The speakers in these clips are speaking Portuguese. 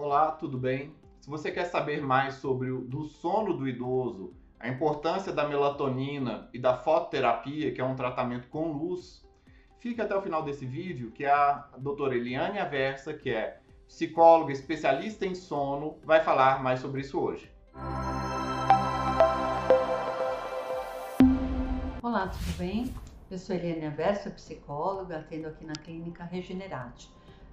Olá, tudo bem? Se você quer saber mais sobre o do sono do idoso, a importância da melatonina e da fototerapia, que é um tratamento com luz, fique até o final desse vídeo, que a doutora Eliane Aversa, que é psicóloga especialista em sono, vai falar mais sobre isso hoje. Olá, tudo bem? Eu sou Eliane Aversa, psicóloga, atendo aqui na clínica Regenerate.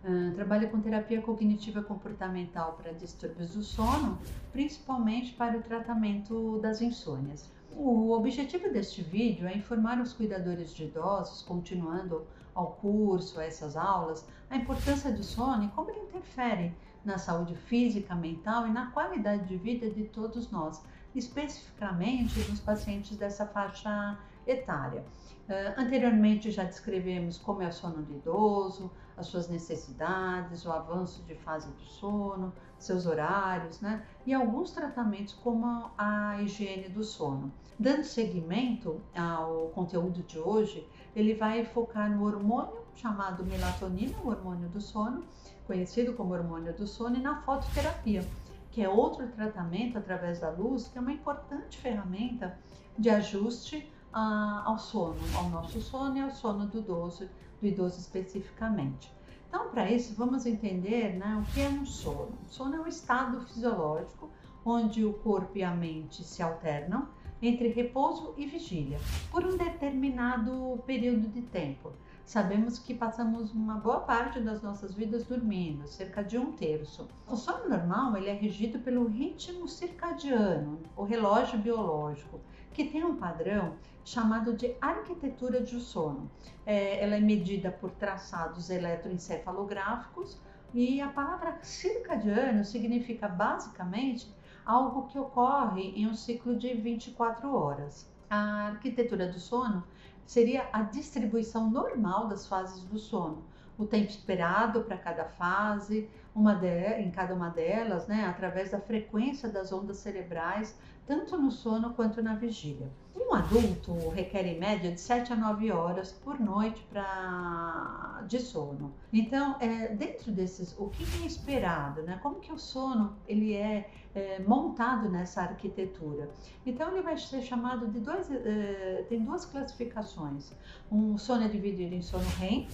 Uh, trabalho com terapia cognitiva comportamental para distúrbios do sono, principalmente para o tratamento das insônias. O objetivo deste vídeo é informar os cuidadores de idosos, continuando ao curso, a essas aulas, a importância do sono e como ele interfere na saúde física, mental e na qualidade de vida de todos nós, especificamente nos pacientes dessa faixa etária. Uh, anteriormente já descrevemos como é o sono do idoso, as suas necessidades, o avanço de fase do sono, seus horários, né? E alguns tratamentos como a higiene do sono. Dando seguimento ao conteúdo de hoje, ele vai focar no hormônio chamado melatonina, o hormônio do sono, conhecido como hormônio do sono, e na fototerapia, que é outro tratamento através da luz, que é uma importante ferramenta de ajuste ao sono, ao nosso sono e ao sono do idoso, do idoso especificamente. Então, para isso, vamos entender né, o que é um sono. O sono é um estado fisiológico onde o corpo e a mente se alternam entre repouso e vigília por um determinado período de tempo. Sabemos que passamos uma boa parte das nossas vidas dormindo, cerca de um terço. O sono normal ele é regido pelo ritmo circadiano, o relógio biológico, que tem um padrão chamado de arquitetura de sono. É, ela é medida por traçados eletroencefalográficos e a palavra circadiano significa basicamente algo que ocorre em um ciclo de 24 horas. A arquitetura do sono seria a distribuição normal das fases do sono, o tempo esperado para cada fase, uma de, em cada uma delas, né, através da frequência das ondas cerebrais, tanto no sono quanto na vigília. Um adulto requer em média de 7 a 9 horas por noite pra, de sono. Então, é, dentro desses, o que é esperado, né? Como que o sono ele é, é montado nessa arquitetura? Então, ele vai ser chamado de dois, é, tem duas classificações. Um sono é dividido em sono REM,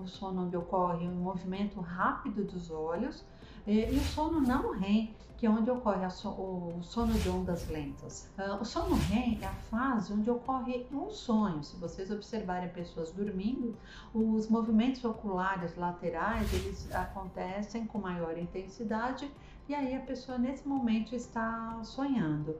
um sono onde ocorre um movimento rápido dos olhos, e o sono não REM, que é onde ocorre so, o sono de ondas lentas. Uh, o sono REM é a fase onde ocorre um sonho. Se vocês observarem pessoas dormindo, os movimentos oculares laterais eles acontecem com maior intensidade e aí a pessoa nesse momento está sonhando.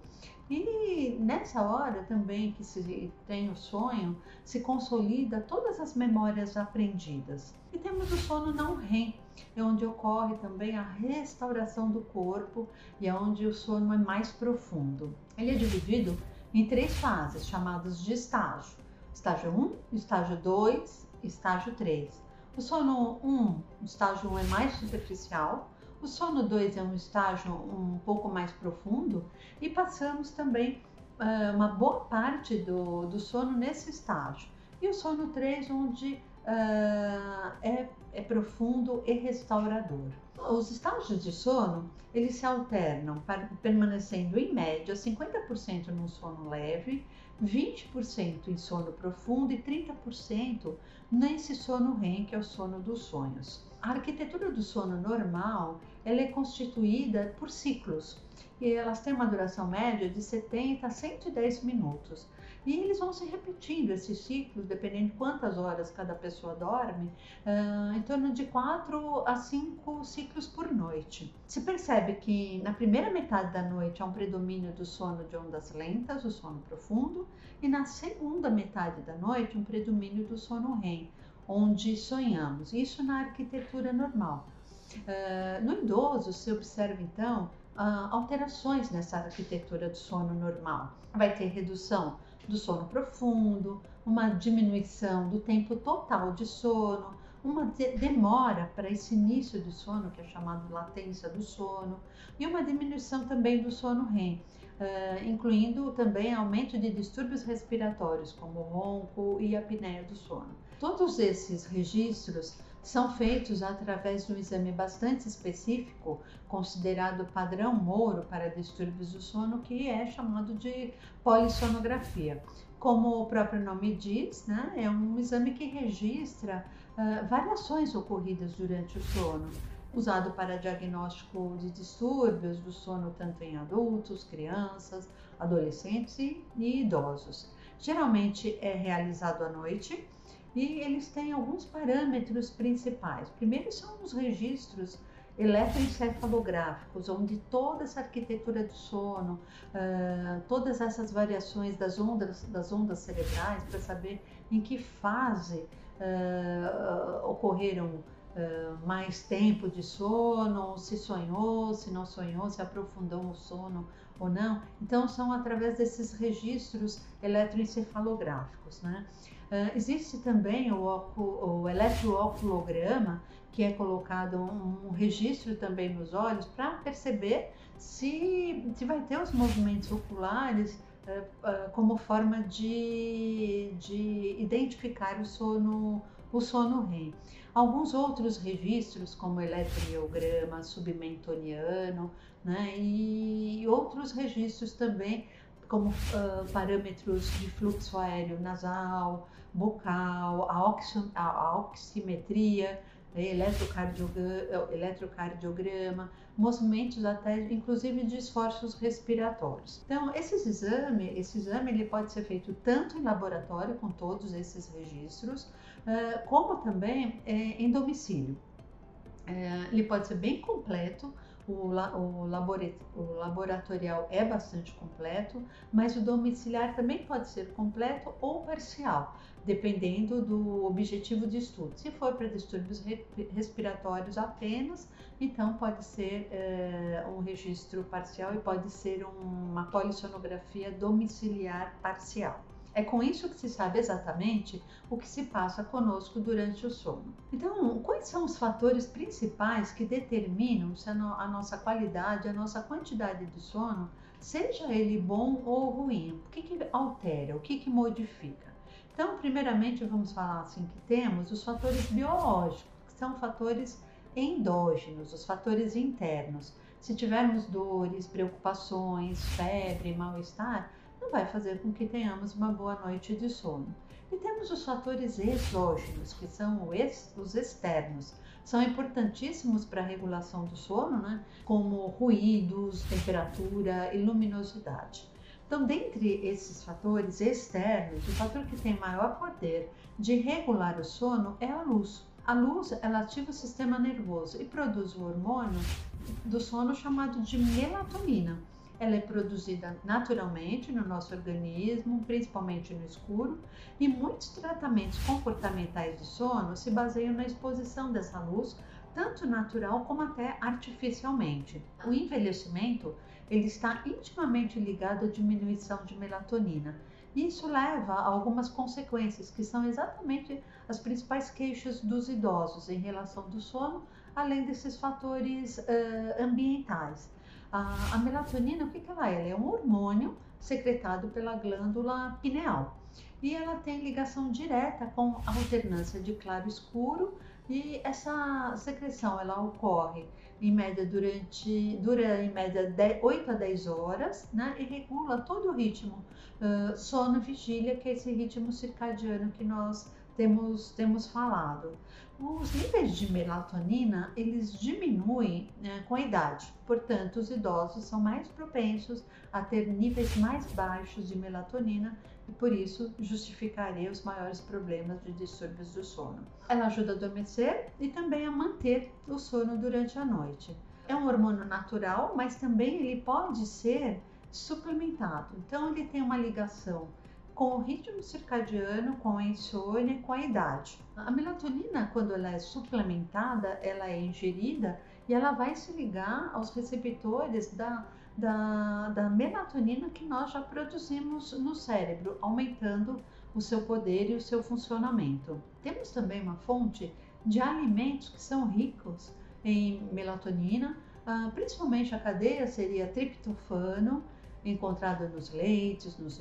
E nessa hora também que se tem o sonho, se consolida todas as memórias aprendidas. E temos o sono não REM, é onde ocorre também a restauração do corpo e é onde o sono é mais profundo. Ele é dividido em três fases chamadas de estágio: estágio 1, estágio 2, estágio 3. O sono 1, o estágio 1 é mais superficial, o sono 2 é um estágio um pouco mais profundo e passamos também uh, uma boa parte do, do sono nesse estágio. E o sono 3, onde uh, é, é profundo e restaurador. Os estágios de sono, eles se alternam, permanecendo em média 50% no sono leve, 20% em sono profundo e 30% nesse sono REM, que é o sono dos sonhos. A arquitetura do sono normal, ela é constituída por ciclos e elas têm uma duração média de 70 a 110 minutos. E eles vão se repetindo esses ciclos, dependendo de quantas horas cada pessoa dorme, em torno de 4 a 5 ciclos por noite. Se percebe que na primeira metade da noite há um predomínio do sono de ondas lentas, o sono profundo, e na segunda metade da noite um predomínio do sono REM, onde sonhamos. Isso na arquitetura normal. Uh, no idoso se observa então uh, alterações nessa arquitetura do sono normal. Vai ter redução do sono profundo, uma diminuição do tempo total de sono, uma de demora para esse início do sono, que é chamado latência do sono, e uma diminuição também do sono REM, incluindo também aumento de distúrbios respiratórios, como ronco e apneia do sono. Todos esses registros são feitos através de um exame bastante específico, considerado padrão Moro para distúrbios do sono, que é chamado de polissonografia. Como o próprio nome diz, né, é um exame que registra uh, variações ocorridas durante o sono, usado para diagnóstico de distúrbios do sono tanto em adultos, crianças, adolescentes e, idosos. Geralmente é realizado à noite e eles têm alguns parâmetros principais. Primeiro são os registros eletroencefalográficos, onde toda essa arquitetura do sono, uh, todas essas variações das ondas, das ondas cerebrais, para saber em que fase uh, ocorreram mais tempo de sono, se sonhou, se não sonhou, se aprofundou o sono ou não. Então, são através desses registros eletroencefalográficos. Né? Uh, existe também o, o eletrooculograma, que é colocado um, um registro também nos olhos para perceber se, se vai ter os movimentos oculares uh, uh, como forma de, de identificar o sono, o sono REM. Alguns outros registros, como eletromiograma submentoniano, né, e outros registros também, como uh, parâmetros de fluxo aéreo nasal, bucal, a, oxi, a, a oximetria, né, eletrocardiograma, movimentos até inclusive de esforços respiratórios. Então, esse exame, esse exame ele pode ser feito tanto em laboratório com todos esses registros, como também é, em domicílio. Ele pode ser bem completo, o, o, o laboratorial é bastante completo, mas o domiciliar também pode ser completo ou parcial, dependendo do objetivo de estudo. Se for para distúrbios respiratórios apenas, então pode ser é, um registro parcial e pode ser uma polissonografia domiciliar parcial. É com isso que se sabe exatamente o que se passa conosco durante o sono. Então, quais são os fatores principais que determinam se a, a nossa qualidade, a nossa quantidade de sono, seja ele bom ou ruim? O que, que altera, o que, que modifica? Então, primeiramente, vamos falar assim que temos os fatores biológicos, que são fatores endógenos, os fatores internos. Se tivermos dores, preocupações, febre, mal-estar, não vai fazer com que tenhamos uma boa noite de sono. E temos os fatores exógenos, que são os externos. São importantíssimos para a regulação do sono, né? como ruídos, temperatura e luminosidade. Então, dentre esses fatores externos, o fator que tem maior poder de regular o sono é a luz. A luz ela ativa o sistema nervoso e produz o hormônio do sono chamado de melatonina ela é produzida naturalmente no nosso organismo, principalmente no escuro, e muitos tratamentos comportamentais de sono se baseiam na exposição dessa luz, tanto natural como até artificialmente. O envelhecimento ele está intimamente ligado à diminuição de melatonina. E isso leva a algumas consequências, que são exatamente as principais queixas dos idosos em relação do sono, além desses fatores uh, ambientais. A, a melatonina, o que, que ela é? Ela é um hormônio secretado pela glândula pineal e ela tem ligação direta com a alternância de claro escuro e essa secreção ela ocorre em média durante dura em média 10, 8 a 10 horas né, e regula todo o ritmo uh, sono vigília que é esse ritmo circadiano que nós temos, temos falado. Os níveis de melatonina eles diminuem né, com a idade, portanto, os idosos são mais propensos a ter níveis mais baixos de melatonina e por isso justificaria os maiores problemas de distúrbios do sono. Ela ajuda a adormecer e também a manter o sono durante a noite. É um hormônio natural, mas também ele pode ser suplementado. Então ele tem uma ligação com o ritmo circadiano, com a insônia, com a idade. A melatonina, quando ela é suplementada, ela é ingerida e ela vai se ligar aos receptores da, da, da melatonina que nós já produzimos no cérebro, aumentando o seu poder e o seu funcionamento. Temos também uma fonte de alimentos que são ricos em melatonina, ah, principalmente a cadeia seria triptofano, encontrada nos leites, nos,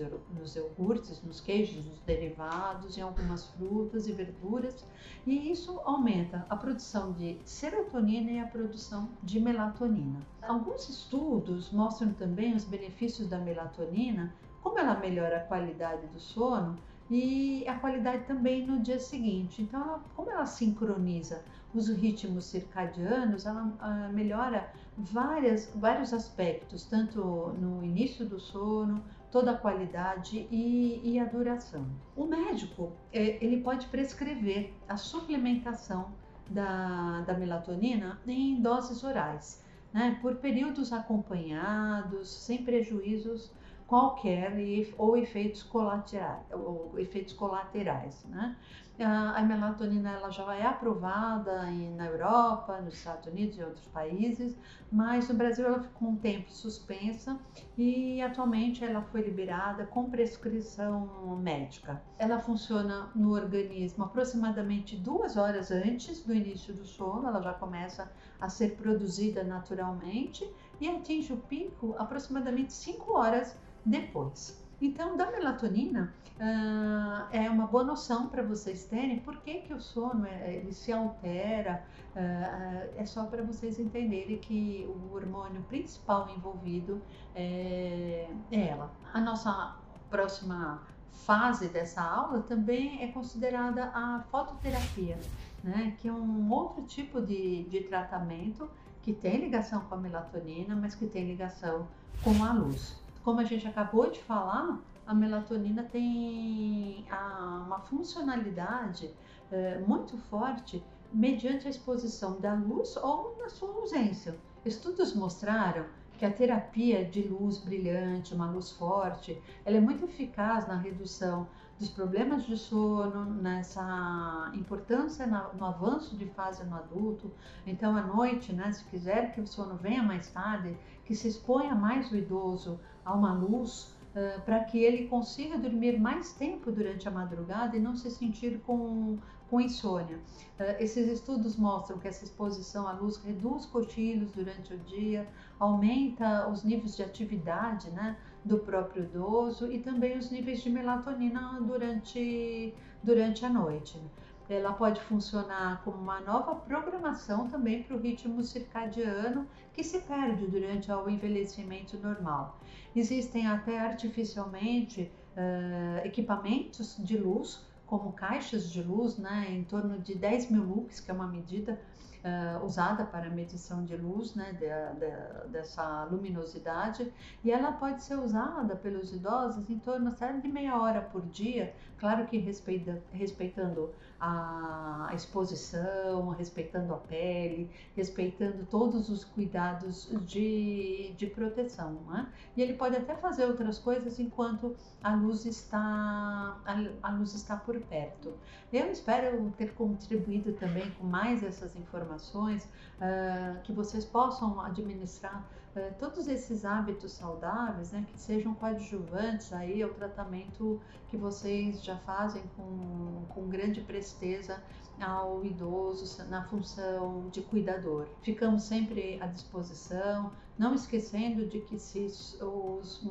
iogurtes, nos queijos, nos derivados, em algumas frutas e verduras, e isso aumenta a produção de serotonina e a produção de melatonina. Alguns estudos mostram também os benefícios da melatonina, como ela melhora a qualidade do sono e a qualidade também no dia seguinte. Então, ela, como ela sincroniza os ritmos circadianos, ela uh, melhora várias, vários aspectos, tanto no início do sono, toda a qualidade e, e a duração. O médico é, ele pode prescrever a suplementação da, da melatonina em doses orais, né, por períodos acompanhados, sem prejuízos qualquer ou efeitos colaterais, ou efeitos colaterais, né? A melatonina ela já é aprovada na Europa, nos Estados Unidos e outros países, mas no Brasil ela ficou um tempo suspensa e atualmente ela foi liberada com prescrição médica. Ela funciona no organismo aproximadamente duas horas antes do início do sono, ela já começa a ser produzida naturalmente e atinge o pico aproximadamente cinco horas depois. Então, da melatonina uh, é uma boa noção para vocês terem por que, que o sono é, ele se altera. Uh, é só para vocês entenderem que o hormônio principal envolvido é, é ela. A nossa próxima fase dessa aula também é considerada a fototerapia, né? que é um outro tipo de, de tratamento que tem ligação com a melatonina, mas que tem ligação com a luz como a gente acabou de falar, a melatonina tem a, uma funcionalidade é, muito forte mediante a exposição da luz ou na sua ausência. Estudos mostraram que a terapia de luz brilhante, uma luz forte, ela é muito eficaz na redução dos problemas de sono, nessa importância no avanço de fase no adulto. Então, à noite, né, se quiser que o sono venha mais tarde, que se exponha mais o idoso a uma luz uh, para que ele consiga dormir mais tempo durante a madrugada e não se sentir com, com insônia. Uh, esses estudos mostram que essa exposição à luz reduz cochilos durante o dia, aumenta os níveis de atividade, né? Do próprio idoso e também os níveis de melatonina durante, durante a noite. Ela pode funcionar como uma nova programação também para o ritmo circadiano que se perde durante o envelhecimento normal. Existem até artificialmente uh, equipamentos de luz, como caixas de luz, né, em torno de 10 mil lux, que é uma medida uh, usada para medição de luz, né, de, de, dessa luminosidade, e ela pode ser usada pelos idosos em torno de meia hora por dia, claro que respeita, respeitando a exposição, respeitando a pele, respeitando todos os cuidados de, de proteção. Né? E ele pode até fazer outras coisas enquanto a luz está a, a luz está por perto. Eu espero ter contribuído também com mais essas uh, que vocês possam administrar uh, todos esses hábitos saudáveis, né, que sejam coadjuvantes aí ao tratamento que vocês já fazem com, com grande presteza ao idoso na função de cuidador. Ficamos sempre à disposição, não esquecendo de que se os,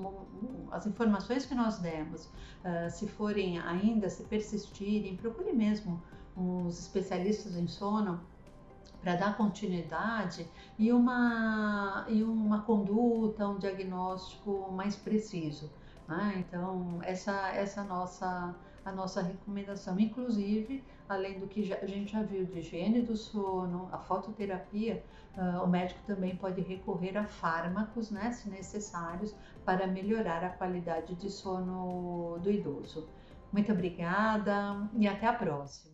as informações que nós demos, uh, se forem ainda, se persistirem, procure mesmo os especialistas em sono para dar continuidade e uma, e uma conduta, um diagnóstico mais preciso. Né? Então, essa, essa nossa a nossa recomendação. Inclusive, além do que já, a gente já viu de higiene do sono, a fototerapia, uh, o médico também pode recorrer a fármacos, né, se necessários, para melhorar a qualidade de sono do idoso. Muito obrigada e até a próxima.